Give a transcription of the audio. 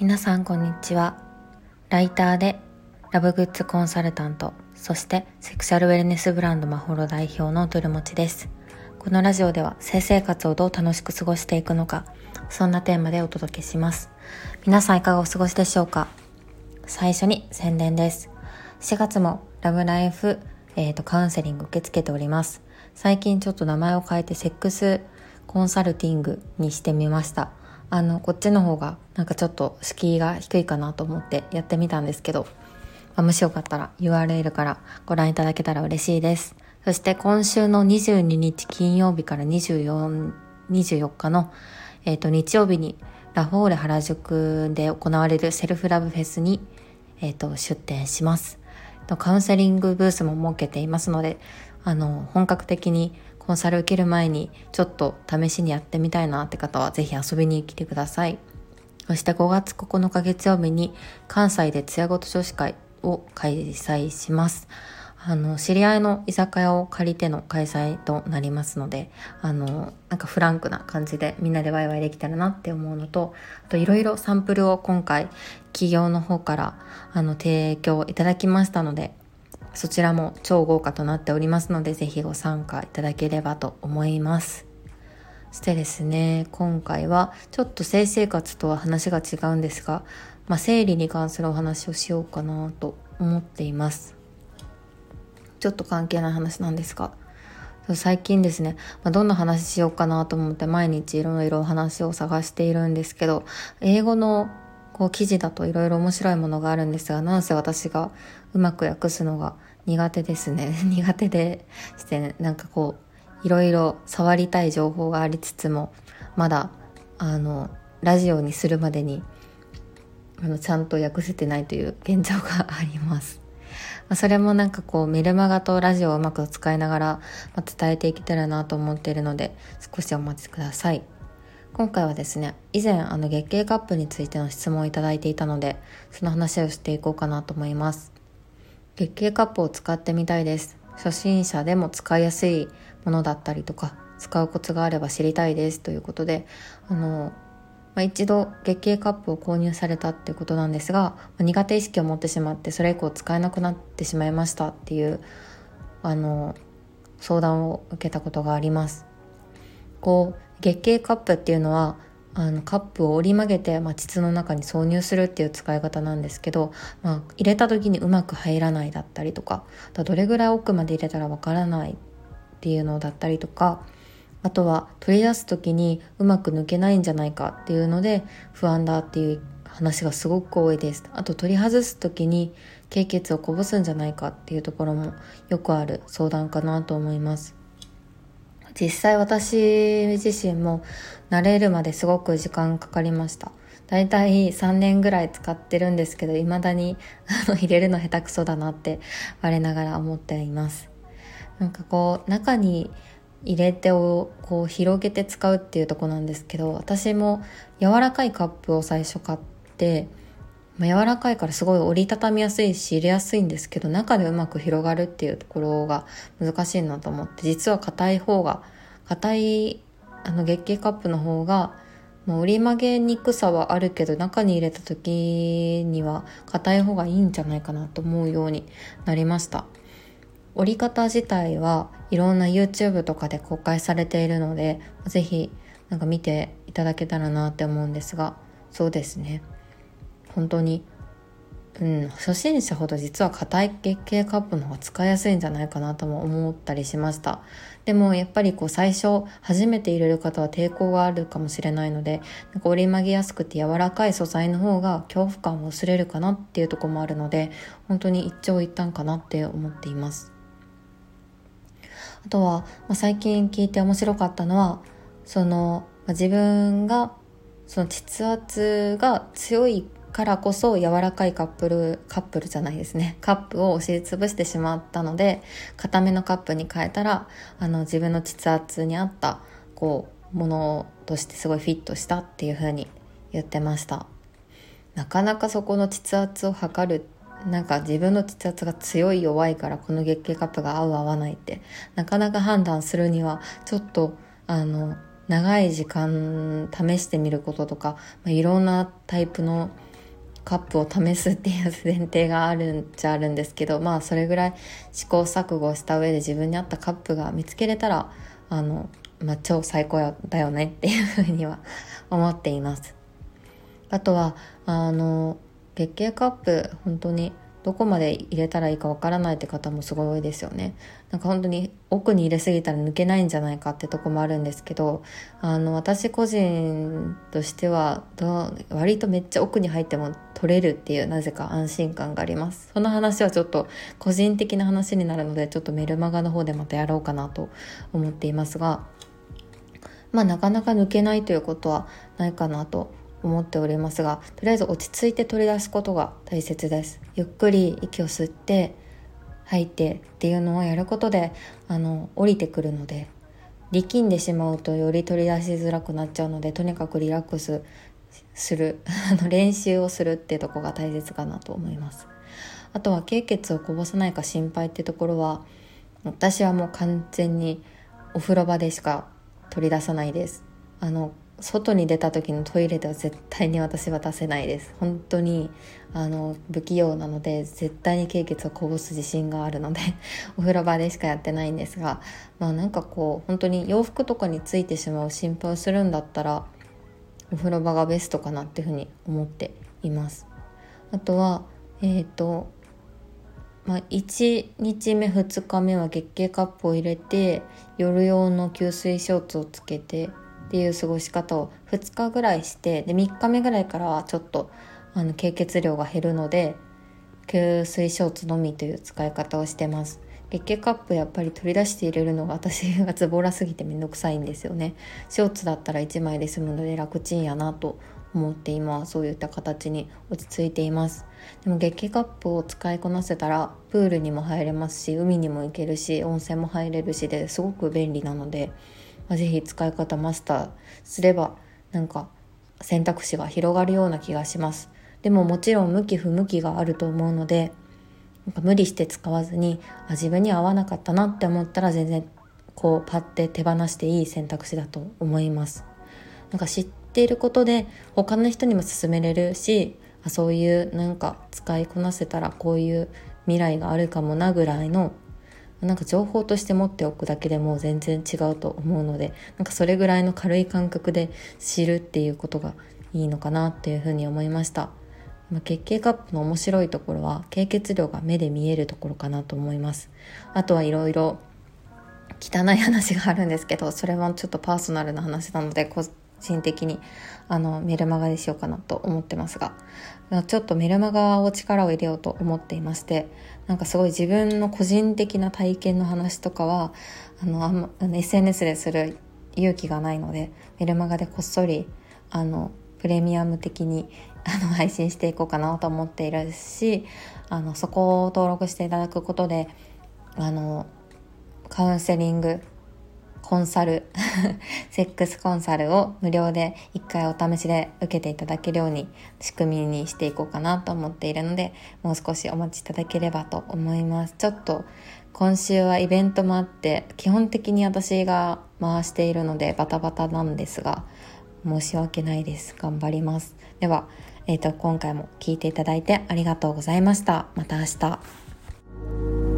皆さんこんにちは。ライターでラブグッズコンサルタントそしてセクシャルウェルネスブランドマホロ代表のトルモチです。このラジオでは性生活をどう楽しく過ごしていくのかそんなテーマでお届けします。皆さんいかがお過ごしでしょうか？最初に宣伝です。4月もラブライフ、えーと、カウンセリング受け付けております。最近ちょっと名前を変えてセックスコンサルティングにしてみました。あのこっちの方がなんかちょっと敷居が低いかなと思ってやってみたんですけど、もしよかったら URL からご覧いただけたら嬉しいです。そして今週の22日金曜日から24 24日の、えーと、日曜日にラフォーレ原宿で行われるセルフラブフェスに、えーと出展します。カウンセリングブースも設けていますのであの本格的にコンサル受ける前にちょっと試しにやってみたいなって方はぜひ遊びに来てください。そして5月9日月曜日に関西で艶ごと女子会を開催します。あの、知り合いの居酒屋を借りての開催となりますので、あの、なんかフランクな感じでみんなでワイワイできたらなって思うのと、あといろいろサンプルを今回企業の方からあの提供いただきましたので、そちらも超豪華となっておりますので、ぜひご参加いただければと思います。そしてですね、今回はちょっと性生活とは話が違うんですが、まあ、生理に関するお話をしようかなと思っています。ちょっと関係ない話なんですが、最近ですね、まあ、どんな話しようかなと思って毎日いろいろお話を探しているんですけど、英語のこう記事だといろいろ面白いものがあるんですが、なんせ私がうまく訳すのが苦手ですね。苦手でして、ね、なんかこう、いろいろ触りたい情報がありつつも、まだ、あの、ラジオにするまでに、あの、ちゃんと訳せてないという現状があります。まあ、それもなんかこうメルマガとラジオをうまく使いながら、まあ、伝えていけたらなと思っているので少しお待ちください。今回はですね以前あの月経カップについての質問をいただいていたのでその話をしていこうかなと思います月経カップを使ってみたいです。初心者でも使いやすいものだったりとか使うコツがあれば知りたいです。ということであの、まあ、一度月経カップを購入されたっていうことなんですが、まあ、苦手意識を持ってしまってそれ以降使えなくなってしまいましたっていうあの相談を受けたことがあります。こう月経カップっていうのはあのカップを折り曲げて、まあ、膣の中に挿入するっていう使い方なんですけど、まあ、入れた時にうまく入らないだったりとかどれぐらい奥まで入れたらわからないっていうのだったりとかあとは取り出す時にうまく抜けないんじゃないかっていうので不安だっていう話がすごく多いです。あと取り外す時に経血をこぼすんじゃないかっていうところもよくある相談かなと思います。実際私自身も慣れるまですごく時間かかりました。だいたい3年ぐらい使ってるんですけど未だにあの入れるの下手くそだなって我ながら思っています。なんかこう中に入れてをこう広げて使うっていうとこなんですけど私も柔らかいカップを最初買ってま、柔らかいからすごい折りたたみやすいし入れやすいんですけど中でうまく広がるっていうところが難しいなと思って実は硬い方が硬いあの月経カップの方が、まあ、折り曲げにくさはあるけど中に入れた時には硬い方がいいんじゃないかなと思うようになりました。折り方自体はいろんな YouTube とかで公開されているので是非なんか見ていただけたらなって思うんですがそうですね。本当に、うん、初心者ほど実は硬い月経カップの方が使いやすいんじゃないかなとも思ったりしました。でもやっぱりこう最初初めて入れる方は抵抗があるかもしれないのでなんか折り曲げやすくて柔らかい素材の方が恐怖感を薄れるかなっていうとこもあるので本当に一長一短かなって思っています。あとは、まあ、最近聞いて面白かったのはその、まあ、自分がその膣圧が強いからこそ柔らかいカップルカップルじゃないですね。カップを押しつぶしてしまったので固めのカップに変えたらあの自分の膣圧に合ったこうものとしてすごいフィットしたっていう風に言ってました。なかなかそこの膣圧を測るなんか自分の膣圧が強い弱いからこの月経カップが合う合わないってなかなか判断するにはちょっとあの長い時間試してみることとか、まあ、いろんなタイプのカップを試すっていう前提があるんじゃあるんですけどまあそれぐらい試行錯誤した上で自分に合ったカップが見つけれたらあの、まあ、超最高だよねっていうふうには思っています。あとはあの月経カップ本当にどこまで入れたらいいかわからないって方もすごい多いですよね。なんか本当に奥に入れすぎたら抜けないんじゃないかってとこもあるんですけど、あの、私個人としては、割とめっちゃ奥に入っても取れるっていうなぜか安心感があります。その話はちょっと個人的な話になるので、ちょっとメルマガの方でまたやろうかなと思っていますが、まあなかなか抜けないということはないかなと思っておりますがとりあえず落ち着いて取り出すことが大切です。ゆっくり息を吸って吐いてっていうのをやることであの降りてくるので力んでしまうとより取り出しづらくなっちゃうのでとにかくリラックスする あの練習をするってとこが大切かなと思います。あとは経血をこぼさないか心配ってところは私はもう完全にお風呂場でしか取り出さないです。あの外に出た時のトイレでは絶対に私は出せないです。本当にあの不器用なので絶対に経血をこぼす自信があるので お風呂場でしかやってないんですがまあなんかこう本当に洋服とかについてしまう心配をするんだったらお風呂場がベストかなっていうふうに思っています。あとはえっ、ー、とまあ、1日目2日目は月経カップを入れて夜用の吸水ショーツをつけてっていう過ごし方を2日ぐらいしてで3日目ぐらいからはちょっとあの経血量が減るので吸水ショーツのみという使い方をしてます。月経カップやっぱり取り出して入れるのが私がズボラすぎてめんどくさいんですよね。ショーツだったら1枚で済むので楽ちんやなと思って今はそういった形に落ち着いています。でも月経カップを使いこなせたらプールにも入れますし海にも行けるし温泉も入れるしですごく便利なのでまあ、ぜひ使い方マスターすればなんか選択肢が広がるような気がします。でももちろん向き不向きがあると思うのでなんか無理して使わずにあ自分に合わなかったなって思ったら全然こうパッて手放していい選択肢だと思います。なんか知っていることで他の人にも勧めれるしあそういうなんか使いこなせたらこういう未来があるかもなぐらいのなんか情報として持っておくだけでも全然違うと思うのでなんかそれぐらいの軽い感覚で知るっていうことがいいのかなっていうふうに思いました。ま月経カップの面白いところは経血量が目で見えるところかなと思います。あとはいろいろ汚い話があるんですけどそれはちょっとパーソナルな話なので人的にあのメルマガにしようかなと思ってますが。ちょっとメルマガを力を入れようと思っていましてなんかすごい自分の個人的な体験の話とかはあのあん、ま、SNS でする勇気がないのでメルマガでこっそりあのプレミアム的にあの 配信していこうかなと思っているしあのそこを登録していただくことであのカウンセリングコンサル セックスコンサルを無料で1回お試しで受けていただけるように仕組みにしていこうかなと思っているのでもう少しお待ちいただければと思います。ちょっと今週はイベントもあって基本的に私が回しているのでバタバタなんですが申し訳ないです。頑張ります。では、えーと、と今回も聞いていただいてありがとうございました。また明日。